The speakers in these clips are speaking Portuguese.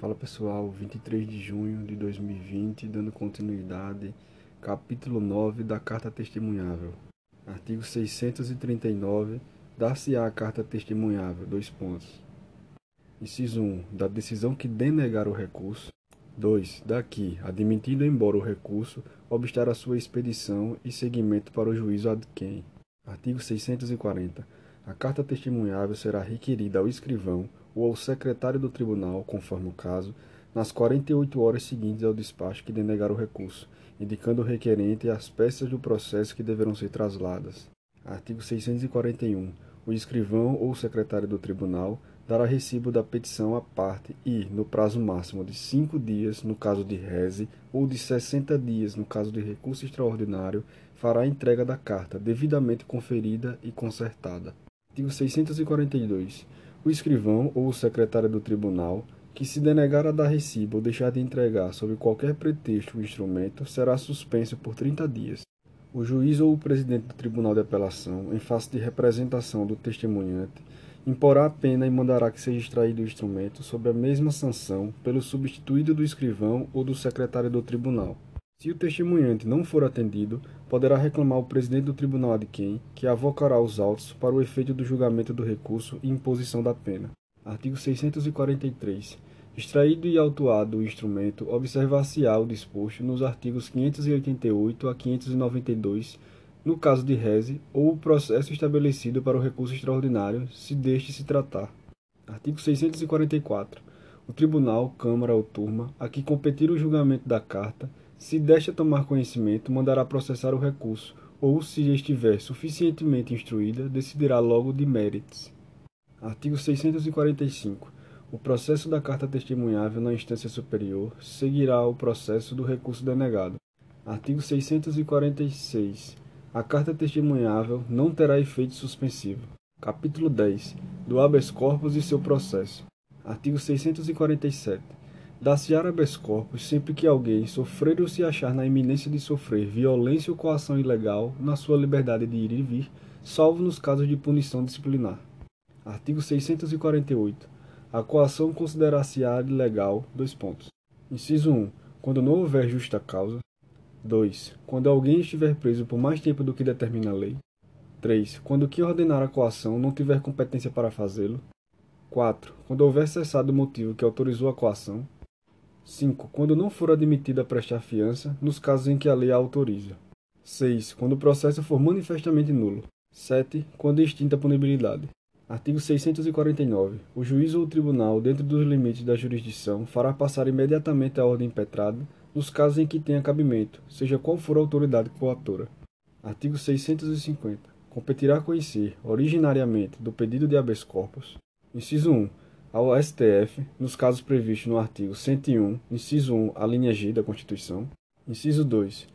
Fala pessoal, 23 de junho de 2020, dando continuidade, capítulo 9 da Carta Testemunhável. Artigo 639, dar-se-á a carta testemunhável, dois pontos. Inciso 1, da decisão que denegar o recurso. 2. Daqui, admitindo embora o recurso, obstar a sua expedição e seguimento para o juízo ad quem. Artigo 640. A carta testemunhável será requerida ao escrivão ou ao secretário do tribunal, conforme o caso, nas 48 horas seguintes ao despacho que denegar o recurso, indicando o requerente as peças do processo que deverão ser trasladas. Artigo 641. O escrivão ou secretário do tribunal dará recibo da petição à parte e, no prazo máximo de cinco dias, no caso de reze, ou de 60 dias, no caso de recurso extraordinário, fará a entrega da carta, devidamente conferida e consertada. Artigo 642 o escrivão ou o secretário do tribunal, que se denegar a dar recibo ou deixar de entregar sob qualquer pretexto o instrumento, será suspenso por 30 dias. O juiz ou o presidente do tribunal de apelação, em face de representação do testemunhante, imporá a pena e mandará que seja extraído o instrumento sob a mesma sanção pelo substituído do escrivão ou do secretário do tribunal. Se o testemunhante não for atendido, poderá reclamar ao presidente do tribunal de quem, que avocará os autos para o efeito do julgamento do recurso e imposição da pena. Artigo 643. Extraído e autuado o instrumento, observar-se-á o disposto nos artigos 588 a 592, no caso de reze, ou o processo estabelecido para o recurso extraordinário, se deste se tratar. Artigo 644. O tribunal, câmara ou turma, a que competir o julgamento da carta, se desta tomar conhecimento, mandará processar o recurso, ou, se estiver suficientemente instruída, decidirá logo de méritos. Artigo 645. O processo da carta testemunhável na instância superior seguirá o processo do recurso denegado. Artigo 646. A carta testemunhável não terá efeito suspensivo. Capítulo 10. Do habeas corpus e seu processo. Artigo 647 Dá-se habeas corpus sempre que alguém sofrer ou se achar na iminência de sofrer violência ou coação ilegal na sua liberdade de ir e vir, salvo nos casos de punição disciplinar. Artigo 648. A coação considerar-se-á ilegal. Dois pontos. Inciso 1. Quando não houver justa causa. 2. Quando alguém estiver preso por mais tempo do que determina a lei. 3. Quando quem ordenar a coação não tiver competência para fazê-lo. 4. Quando houver cessado o motivo que autorizou a coação. 5. Quando não for admitida a prestar fiança, nos casos em que a lei a autoriza. 6. Quando o processo for manifestamente nulo. 7. Quando extinta a punibilidade. Artigo 649. O juiz ou o tribunal, dentro dos limites da jurisdição, fará passar imediatamente a ordem impetrada nos casos em que tenha cabimento, seja qual for a autoridade coatora. Artigo 650. Competirá conhecer, originariamente, do pedido de habeas corpus. Inciso 1 ao STF, nos casos previstos no artigo 101, inciso 1, a linha G da Constituição. Inciso 2,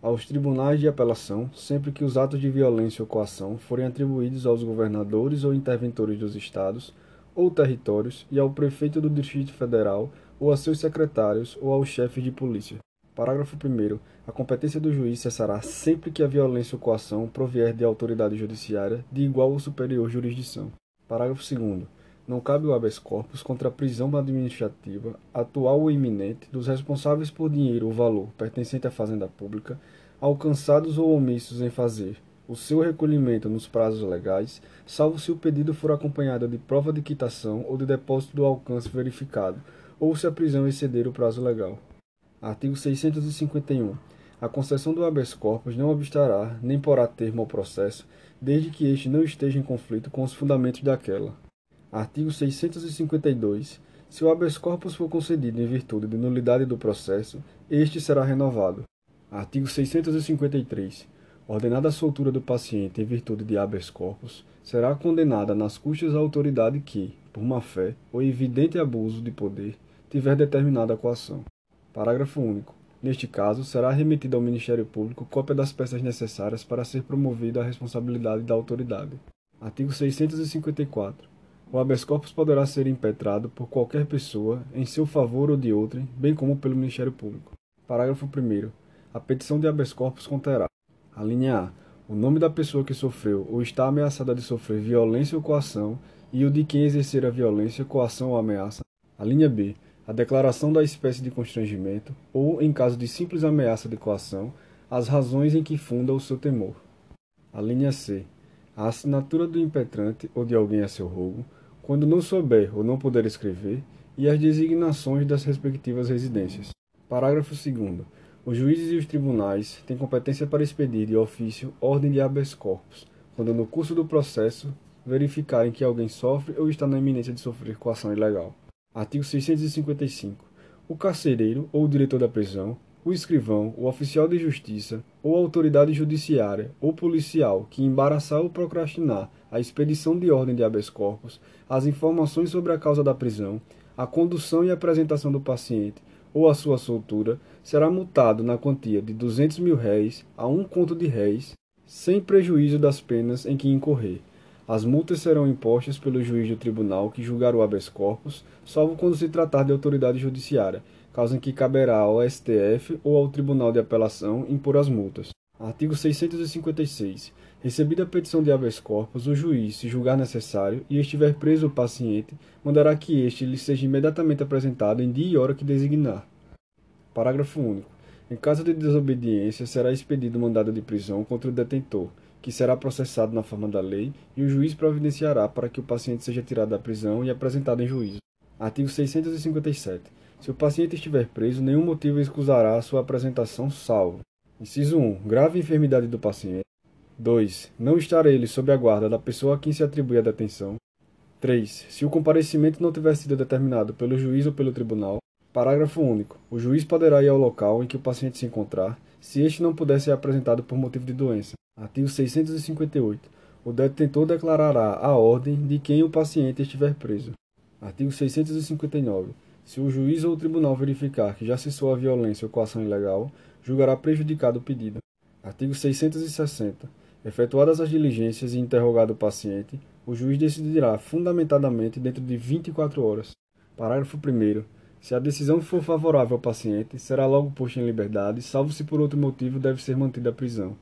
aos tribunais de apelação, sempre que os atos de violência ou coação forem atribuídos aos governadores ou interventores dos estados ou territórios e ao prefeito do Distrito Federal ou a seus secretários ou aos chefes de polícia. Parágrafo 1 A competência do juiz cessará sempre que a violência ou coação provier de autoridade judiciária de igual ou superior jurisdição. Parágrafo 2 não cabe o habeas corpus contra a prisão administrativa, atual ou iminente, dos responsáveis por dinheiro ou valor pertencente à fazenda pública, alcançados ou omissos em fazer o seu recolhimento nos prazos legais, salvo se o pedido for acompanhado de prova de quitação ou de depósito do alcance verificado, ou se a prisão exceder o prazo legal. Artigo 651. A concessão do habeas corpus não obstará, nem porá termo ao processo, desde que este não esteja em conflito com os fundamentos daquela. Artigo 652. Se o habeas corpus for concedido em virtude de nulidade do processo, este será renovado. Artigo 653. Ordenada a soltura do paciente em virtude de habeas corpus, será condenada nas custas a autoridade que, por má fé ou evidente abuso de poder, tiver determinada a coação. Parágrafo único. Neste caso, será remetida ao Ministério Público cópia das peças necessárias para ser promovida a responsabilidade da autoridade. Artigo 654. O habeas corpus poderá ser impetrado por qualquer pessoa, em seu favor ou de outrem, bem como pelo Ministério Público. Parágrafo 1 A petição de habeas corpus conterá: a linha A. O nome da pessoa que sofreu ou está ameaçada de sofrer violência ou coação e o de quem exercer a violência, coação ou ameaça. A linha B. A declaração da espécie de constrangimento ou, em caso de simples ameaça de coação, as razões em que funda o seu temor. A linha C. A assinatura do impetrante ou de alguém a seu rogo, quando não souber ou não puder escrever, e as designações das respectivas residências. Parágrafo 2 Os juízes e os tribunais têm competência para expedir de ofício ordem de habeas corpus, quando no curso do processo verificarem que alguém sofre ou está na iminência de sofrer coação ilegal. Artigo 655. O carcereiro ou o diretor da prisão, o escrivão, o oficial de justiça ou a autoridade judiciária ou policial que embaraçar ou procrastinar a expedição de ordem de habeas corpus, as informações sobre a causa da prisão, a condução e apresentação do paciente ou a sua soltura, será multado na quantia de 200 mil réis a um conto de réis, sem prejuízo das penas em que incorrer as multas serão impostas pelo juiz do tribunal que julgar o habeas corpus, salvo quando se tratar de autoridade judiciária, caso em que caberá ao STF ou ao Tribunal de Apelação impor as multas. Artigo 656. Recebida a petição de habeas corpus, o juiz, se julgar necessário e estiver preso o paciente, mandará que este lhe seja imediatamente apresentado em dia e hora que designar. Parágrafo único. Em caso de desobediência, será expedido mandado de prisão contra o detentor, que será processado na forma da lei, e o juiz providenciará para que o paciente seja tirado da prisão e apresentado em juízo. Artigo 657. Se o paciente estiver preso, nenhum motivo excusará a sua apresentação, salvo. Inciso 1. Grave enfermidade do paciente. 2. Não estar ele sob a guarda da pessoa a quem se atribui a detenção. 3. Se o comparecimento não tiver sido determinado pelo juiz ou pelo tribunal. Parágrafo único. O juiz poderá ir ao local em que o paciente se encontrar, se este não puder ser apresentado por motivo de doença. Artigo 658. O detentor declarará a ordem de quem o paciente estiver preso. Artigo 659. Se o juiz ou o tribunal verificar que já cessou a violência ou coação ilegal, julgará prejudicado o pedido. Artigo 660. Efetuadas as diligências e interrogado o paciente, o juiz decidirá fundamentadamente dentro de 24 horas. Parágrafo 1. Se a decisão for favorável ao paciente, será logo posto em liberdade, salvo se por outro motivo deve ser mantida a prisão.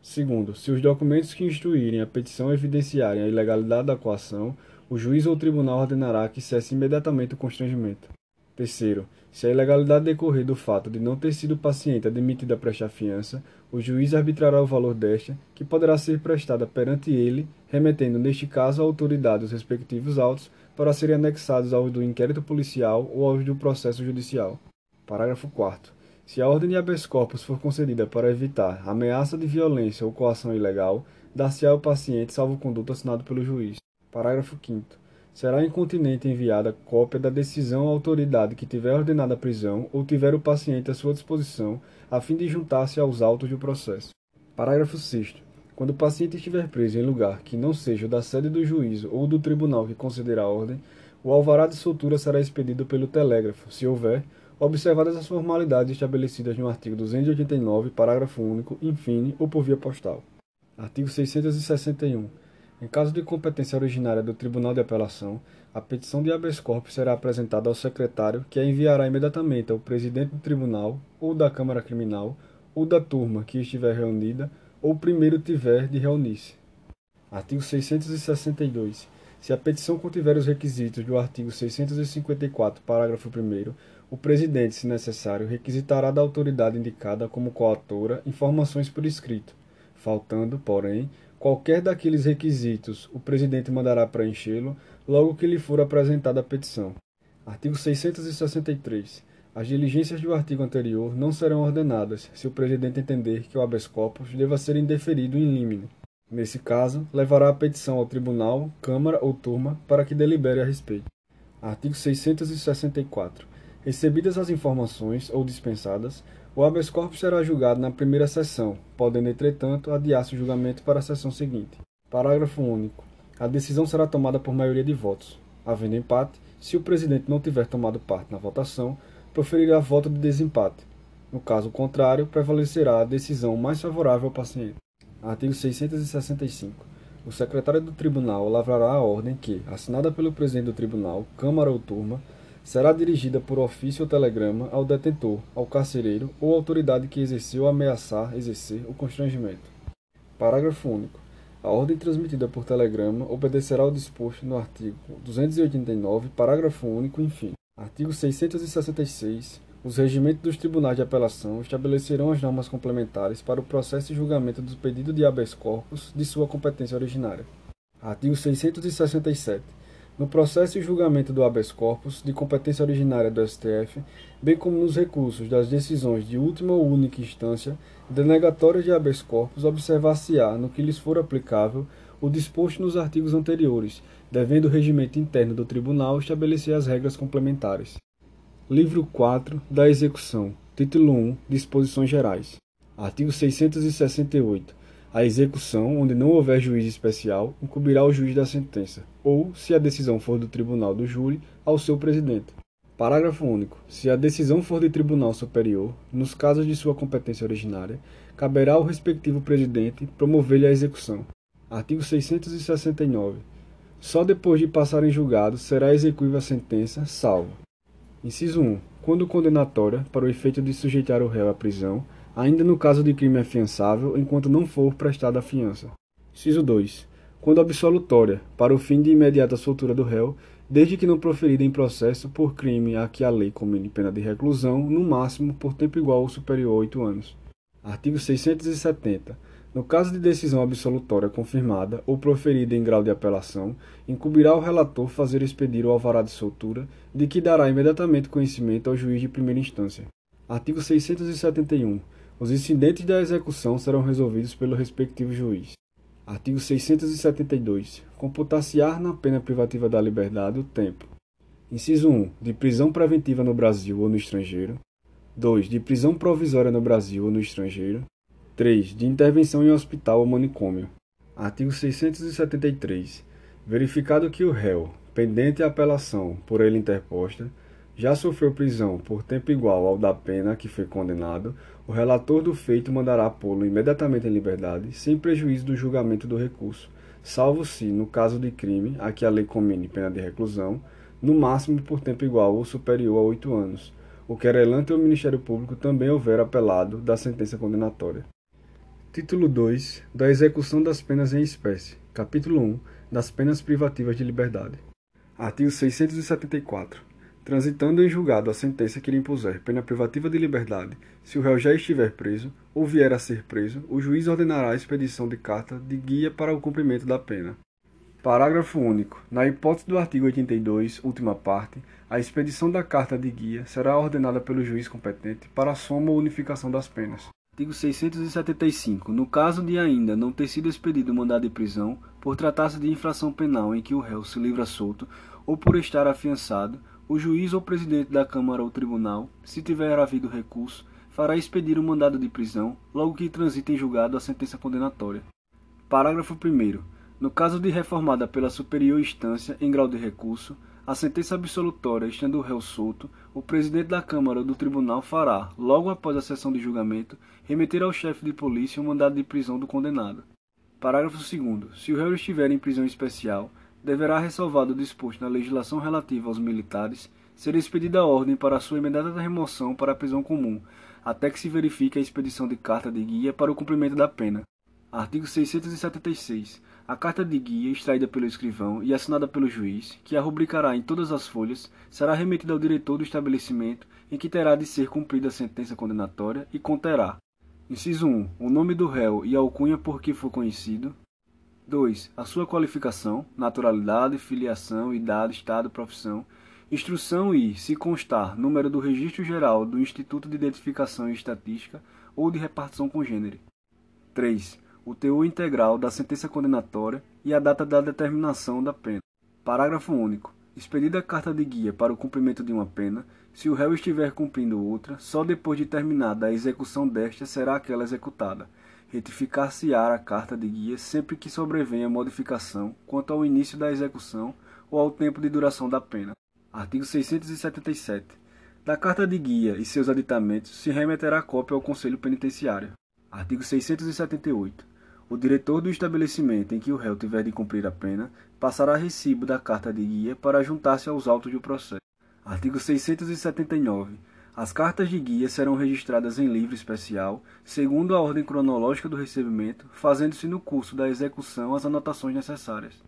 Segundo, se os documentos que instruírem a petição evidenciarem a ilegalidade da coação, o juiz ou o tribunal ordenará que cesse imediatamente o constrangimento. Terceiro, se a ilegalidade decorrer do fato de não ter sido o paciente admitido a prestar fiança, o juiz arbitrará o valor desta, que poderá ser prestada perante ele, remetendo neste caso à autoridade os respectivos autos para serem anexados aos do inquérito policial ou aos do processo judicial. Parágrafo 4 se a ordem de habeas corpus for concedida para evitar ameaça de violência ou coação ilegal, dar-se ao paciente salvo-conduto assinado pelo juiz. Parágrafo 5 Será incontinente enviada cópia da decisão à autoridade que tiver ordenado a prisão ou tiver o paciente à sua disposição, a fim de juntar-se aos autos do processo. Parágrafo 6 Quando o paciente estiver preso em lugar que não seja da sede do juízo ou do tribunal que concederá a ordem, o alvará de soltura será expedido pelo telégrafo, se houver, observadas as formalidades estabelecidas no artigo 289, parágrafo único, infine, ou por via postal. Artigo 661. Em caso de competência originária do Tribunal de Apelação, a petição de habeas corpus será apresentada ao secretário, que a enviará imediatamente ao presidente do tribunal, ou da Câmara Criminal, ou da turma que estiver reunida, ou primeiro tiver de reunir-se. Artigo 662. Se a petição contiver os requisitos do artigo 654, parágrafo 1 o presidente, se necessário, requisitará da autoridade indicada como coautora informações por escrito. Faltando, porém, qualquer daqueles requisitos, o presidente mandará preenchê-lo logo que lhe for apresentada a petição. Artigo 663. As diligências do artigo anterior não serão ordenadas se o presidente entender que o habeas corpus deva ser indeferido in limine. Nesse caso, levará a petição ao tribunal, Câmara ou Turma para que delibere a respeito. Artigo 664. Recebidas as informações ou dispensadas, o habeas corpus será julgado na primeira sessão, podendo, entretanto, adiar-se o julgamento para a sessão seguinte. Parágrafo único. A decisão será tomada por maioria de votos. Havendo empate, se o presidente não tiver tomado parte na votação, proferirá voto de desempate. No caso contrário, prevalecerá a decisão mais favorável ao paciente. Artigo 665. O secretário do tribunal lavrará a ordem que, assinada pelo presidente do tribunal, Câmara ou Turma, será dirigida por ofício ou telegrama ao detentor, ao carcereiro ou autoridade que exerceu ameaçar exercer o constrangimento. Parágrafo único. A ordem transmitida por telegrama obedecerá ao disposto no artigo 289, parágrafo único, enfim. Artigo 666. Os regimentos dos tribunais de apelação estabelecerão as normas complementares para o processo e julgamento do pedido de habeas corpus de sua competência originária. Artigo 667. No processo e julgamento do habeas corpus de competência originária do STF, bem como nos recursos das decisões de última ou única instância denegatórias de habeas corpus, observar-se-á, no que lhes for aplicável, o disposto nos artigos anteriores, devendo o regimento interno do tribunal estabelecer as regras complementares. Livro 4 da Execução. Título 1. Disposições Gerais. Artigo 668. A execução, onde não houver juiz especial, incumbirá o juiz da sentença, ou, se a decisão for do tribunal do júri, ao seu presidente. Parágrafo único. Se a decisão for de tribunal superior, nos casos de sua competência originária, caberá ao respectivo presidente promover-lhe a execução. Artigo 669. Só depois de passar em julgado será execuível a sentença, salvo Inciso 1. Quando condenatória, para o efeito de sujeitar o réu à prisão, ainda no caso de crime afiançável, enquanto não for prestada a fiança. Inciso 2. Quando absolutória, para o fim de imediata soltura do réu, desde que não proferida em processo por crime a que a lei comine pena de reclusão, no máximo por tempo igual ou superior a oito anos. Artigo 670. No caso de decisão absolutória confirmada ou proferida em grau de apelação, incumbirá ao relator fazer expedir o alvará de soltura, de que dará imediatamente conhecimento ao juiz de primeira instância. Artigo 671. Os incidentes da execução serão resolvidos pelo respectivo juiz. Artigo 672. Computar-se-á na pena privativa da liberdade o tempo. Inciso 1. De prisão preventiva no Brasil ou no estrangeiro. 2. De prisão provisória no Brasil ou no estrangeiro. 3. De intervenção em hospital ou manicômio. Artigo 673. Verificado que o réu, pendente a apelação por ele interposta, já sofreu prisão por tempo igual ao da pena que foi condenado, o relator do feito mandará pô-lo imediatamente em liberdade, sem prejuízo do julgamento do recurso, salvo se, no caso de crime a que a lei comine pena de reclusão, no máximo por tempo igual ou superior a oito anos, o querelante ou Ministério Público também houver apelado da sentença condenatória. Título 2 da Execução das Penas em Espécie. Capítulo 1 das Penas Privativas de Liberdade. Artigo 674. Transitando em julgado a sentença que lhe impuser pena privativa de liberdade, se o réu já estiver preso ou vier a ser preso, o juiz ordenará a expedição de carta de guia para o cumprimento da pena. Parágrafo único. Na hipótese do artigo 82, última parte, a expedição da carta de guia será ordenada pelo juiz competente para a soma ou unificação das penas. Artigo 675. No caso de ainda não ter sido expedido mandado de prisão, por tratar-se de infração penal em que o réu se livra solto, ou por estar afiançado, o juiz ou presidente da Câmara ou Tribunal, se tiver havido recurso, fará expedir o um mandado de prisão, logo que transite em julgado a sentença condenatória. Parágrafo 1. No caso de reformada pela superior instância em grau de recurso, a sentença absolutória estando o réu solto, o presidente da Câmara ou do Tribunal fará, logo após a sessão de julgamento, remeter ao chefe de polícia o mandado de prisão do condenado. Parágrafo 2. Se o réu estiver em prisão especial, deverá ressalvado o disposto na legislação relativa aos militares, ser expedida a ordem para sua imediata remoção para a prisão comum, até que se verifique a expedição de carta de guia para o cumprimento da pena. Artigo 676. A carta de guia, extraída pelo escrivão e assinada pelo juiz, que a rubricará em todas as folhas, será remetida ao diretor do estabelecimento em que terá de ser cumprida a sentença condenatória e conterá: Inciso 1. O nome do réu e a alcunha por que for conhecido. 2. A sua qualificação, naturalidade, filiação, idade, estado, profissão, instrução e, se constar, número do registro geral do Instituto de Identificação e Estatística ou de repartição congênere. 3 o teor integral da sentença condenatória e a data da determinação da pena. Parágrafo único. Expedida a carta de guia para o cumprimento de uma pena, se o réu estiver cumprindo outra, só depois de terminada a execução desta será aquela executada. Retificar-se-á a carta de guia sempre que sobrevenha modificação quanto ao início da execução ou ao tempo de duração da pena. Artigo 677. Da carta de guia e seus aditamentos se remeterá cópia ao Conselho Penitenciário. Artigo 678. O diretor do estabelecimento em que o réu tiver de cumprir a pena passará recibo da carta de guia para juntar-se aos autos do processo. Artigo 679. As cartas de guia serão registradas em livro especial, segundo a ordem cronológica do recebimento, fazendo-se no curso da execução as anotações necessárias.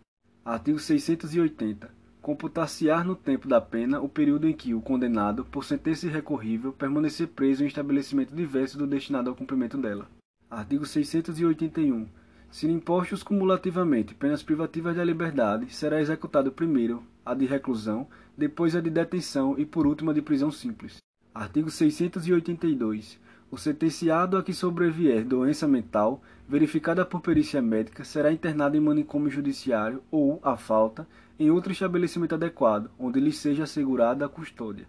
Artigo 680. computar-se-á no tempo da pena o período em que o condenado, por sentença irrecorrível, permanecer preso em estabelecimento diverso do destinado ao cumprimento dela. Artigo 681. Se impostos cumulativamente penas privativas da liberdade, será executado primeiro a de reclusão, depois a de detenção e por último a de prisão simples. Artigo 682. O sentenciado a que sobrevier doença mental, verificada por perícia médica, será internado em manicômio judiciário ou, à falta, em outro estabelecimento adequado, onde lhe seja assegurada a custódia.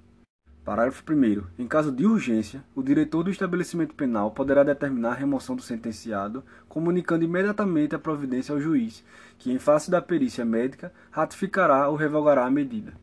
Parágrafo 1. Em caso de urgência, o diretor do estabelecimento penal poderá determinar a remoção do sentenciado, comunicando imediatamente a providência ao juiz, que, em face da perícia médica, ratificará ou revogará a medida.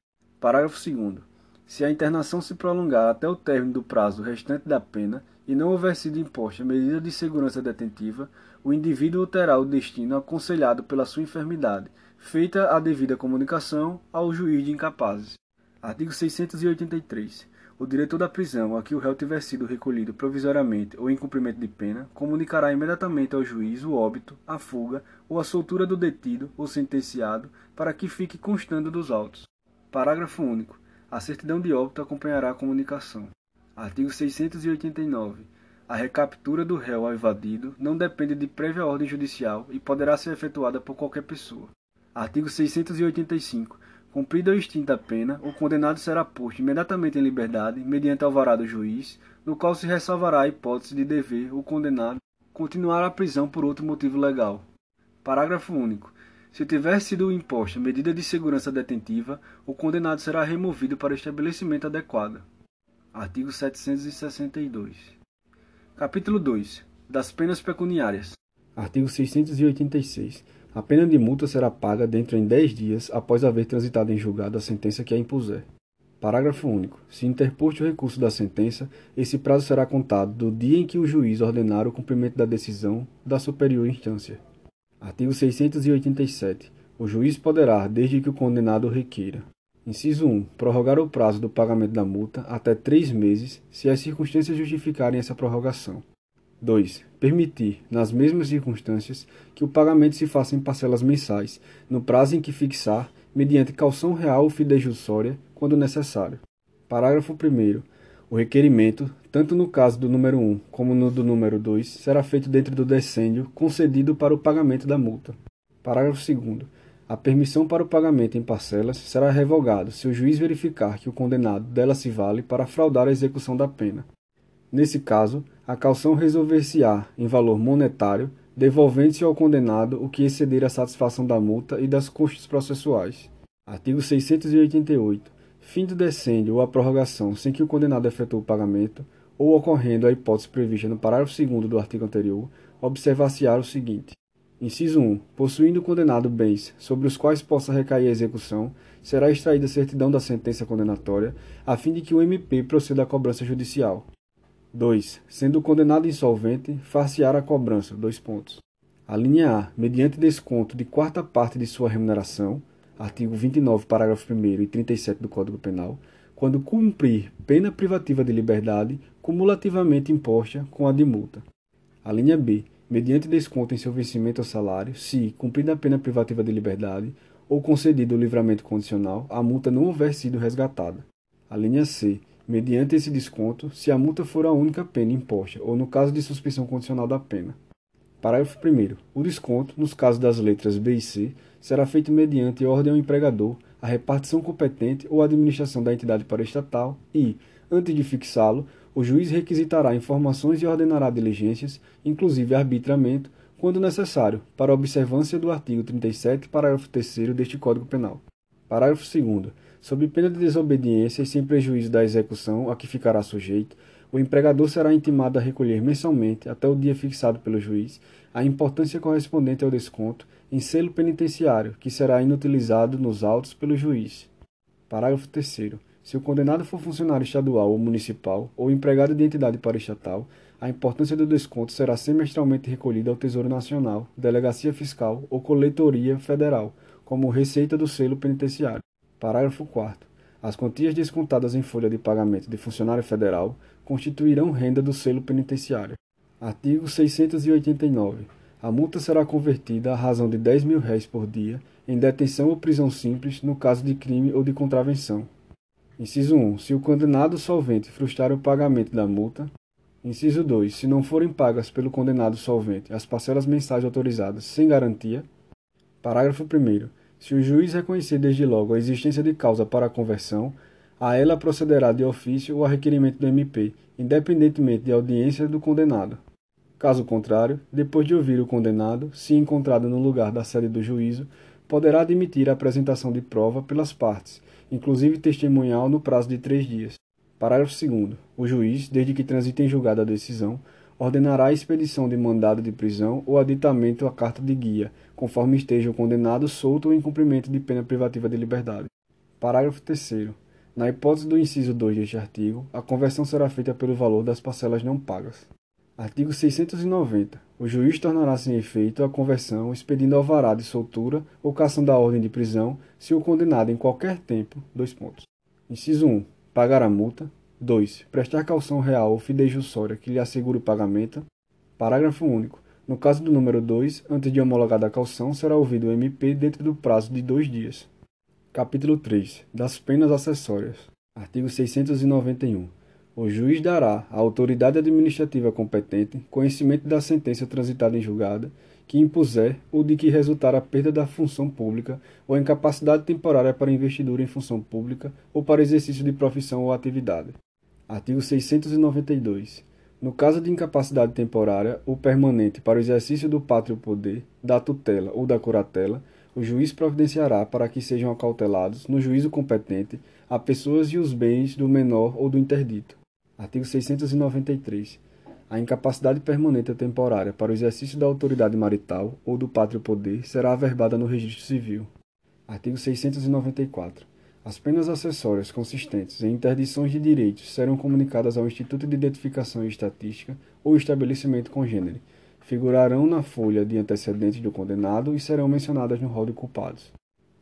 Parágrafo 2. Se a internação se prolongar até o término do prazo restante da pena e não houver sido imposta medida de segurança detentiva, o indivíduo terá o destino aconselhado pela sua enfermidade, feita a devida comunicação ao juiz de incapazes. Artigo 683. O diretor da prisão a que o réu tiver sido recolhido provisoriamente ou em cumprimento de pena comunicará imediatamente ao juiz o óbito, a fuga ou a soltura do detido ou sentenciado para que fique constando dos autos. Parágrafo único. A certidão de óbito acompanhará a comunicação. Artigo 689. A recaptura do réu ao evadido não depende de prévia ordem judicial e poderá ser efetuada por qualquer pessoa. Artigo 685. Cumprida ou extinta a pena, o condenado será posto imediatamente em liberdade, mediante alvará do juiz, no qual se ressalvará a hipótese de dever o condenado continuar a prisão por outro motivo legal. Parágrafo único. Se tiver sido imposta medida de segurança detentiva, o condenado será removido para estabelecimento adequado. Artigo 762. Capítulo 2. Das penas pecuniárias. Artigo 686. A pena de multa será paga dentro em 10 dias após haver transitado em julgado a sentença que a impuser. Parágrafo único. Se interposto o recurso da sentença, esse prazo será contado do dia em que o juiz ordenar o cumprimento da decisão da superior instância. Artigo 687. O juiz poderá, desde que o condenado requeira. Inciso 1. Prorrogar o prazo do pagamento da multa até três meses, se as circunstâncias justificarem essa prorrogação. 2. Permitir, nas mesmas circunstâncias, que o pagamento se faça em parcelas mensais, no prazo em que fixar, mediante calção real ou fidejussória, quando necessário. Parágrafo 1. O requerimento, tanto no caso do número 1 como no do número 2, será feito dentro do decêndio concedido para o pagamento da multa. Parágrafo 2. A permissão para o pagamento em parcelas será revogada se o juiz verificar que o condenado dela se vale para fraudar a execução da pena. Nesse caso, a calção resolver-se-á em valor monetário, devolvendo-se ao condenado o que exceder a satisfação da multa e das custas processuais. Artigo 688. Fim do decêndio ou a prorrogação sem que o condenado efetue o pagamento, ou ocorrendo a hipótese prevista no parágrafo 2 do artigo anterior, observar-se-á o seguinte: Inciso 1. Possuindo o condenado bens sobre os quais possa recair a execução, será extraída certidão da sentença condenatória, a fim de que o MP proceda à cobrança judicial. 2. Sendo o condenado insolvente, far-se-á a cobrança. Dois pontos. A linha A, mediante desconto de quarta parte de sua remuneração, artigo 29, parágrafo 1 e 37 do Código Penal, quando cumprir pena privativa de liberdade cumulativamente imposta com a de multa. A linha B, mediante desconto em seu vencimento ao salário, se, cumprida a pena privativa de liberdade ou concedido o livramento condicional, a multa não houver sido resgatada. A linha C, mediante esse desconto, se a multa for a única pena imposta ou no caso de suspensão condicional da pena. Parágrafo 1. O desconto, nos casos das letras B e C, será feito mediante ordem ao empregador, a repartição competente ou administração da entidade paraestatal e, antes de fixá-lo, o juiz requisitará informações e ordenará diligências, inclusive arbitramento, quando necessário, para observância do artigo 37, parágrafo 3 deste Código Penal. Parágrafo 2 Sob pena de desobediência e sem prejuízo da execução a que ficará sujeito, o empregador será intimado a recolher mensalmente, até o dia fixado pelo juiz, a importância correspondente ao desconto em selo penitenciário, que será inutilizado nos autos pelo juiz. Parágrafo 3. Se o condenado for funcionário estadual ou municipal, ou empregado de entidade paraestatal, a importância do desconto será semestralmente recolhida ao Tesouro Nacional, Delegacia Fiscal ou Coletoria Federal, como receita do selo penitenciário. Parágrafo 4 As quantias descontadas em folha de pagamento de funcionário federal constituirão renda do selo penitenciário. Artigo 689. A multa será convertida à razão de 10 mil réis por dia em detenção ou prisão simples no caso de crime ou de contravenção. Inciso 1. Se o condenado solvente frustrar o pagamento da multa. Inciso 2. Se não forem pagas pelo condenado solvente as parcelas mensais autorizadas sem garantia. Parágrafo 1. Se o juiz reconhecer desde logo a existência de causa para a conversão, a ela procederá de ofício ou a requerimento do MP, independentemente de audiência do condenado. Caso contrário, depois de ouvir o condenado, se encontrado no lugar da sede do juízo, poderá admitir a apresentação de prova pelas partes, inclusive testemunhal no prazo de três dias. Parágrafo 2. O juiz, desde que transite em julgado a decisão, ordenará a expedição de mandado de prisão ou aditamento à carta de guia, conforme esteja o condenado solto ou em cumprimento de pena privativa de liberdade. Parágrafo 3. Na hipótese do inciso 2 deste artigo, a conversão será feita pelo valor das parcelas não pagas. Artigo 690. O juiz tornará sem efeito a conversão expedindo alvará de soltura ou caçando a ordem de prisão se o condenado em qualquer tempo. Dois pontos. Inciso 1. Pagar a multa. 2. Prestar calção real ou fidejussória que lhe assegure o pagamento. Parágrafo único. No caso do número 2, antes de homologada a calção, será ouvido o MP dentro do prazo de dois dias. Capítulo 3. Das penas acessórias. Artigo 691. O juiz dará à autoridade administrativa competente conhecimento da sentença transitada em julgada que impuser ou de que resultar a perda da função pública ou a incapacidade temporária para investidura em função pública ou para exercício de profissão ou atividade. Artigo 692. No caso de incapacidade temporária ou permanente para o exercício do pátrio poder, da tutela ou da curatela, o juiz providenciará para que sejam acautelados, no juízo competente, a pessoas e os bens do menor ou do interdito. Artigo 693. A incapacidade permanente ou temporária para o exercício da autoridade marital ou do pátrio poder será averbada no registro civil. Artigo 694. As penas acessórias consistentes em interdições de direitos serão comunicadas ao Instituto de Identificação e Estatística ou estabelecimento congênere, figurarão na folha de antecedentes do condenado e serão mencionadas no rol de culpados.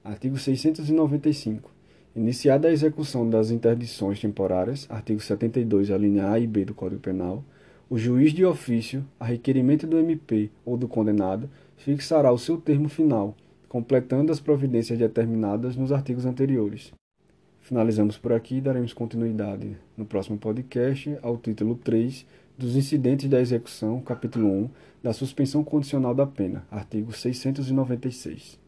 Artigo 695. Iniciada a execução das interdições temporárias, artigo 72, a linha A e B do Código Penal, o juiz de ofício, a requerimento do MP ou do condenado, fixará o seu termo final, completando as providências determinadas nos artigos anteriores. Finalizamos por aqui e daremos continuidade no próximo podcast ao título 3 dos incidentes da execução, capítulo 1, da suspensão condicional da pena, artigo 696.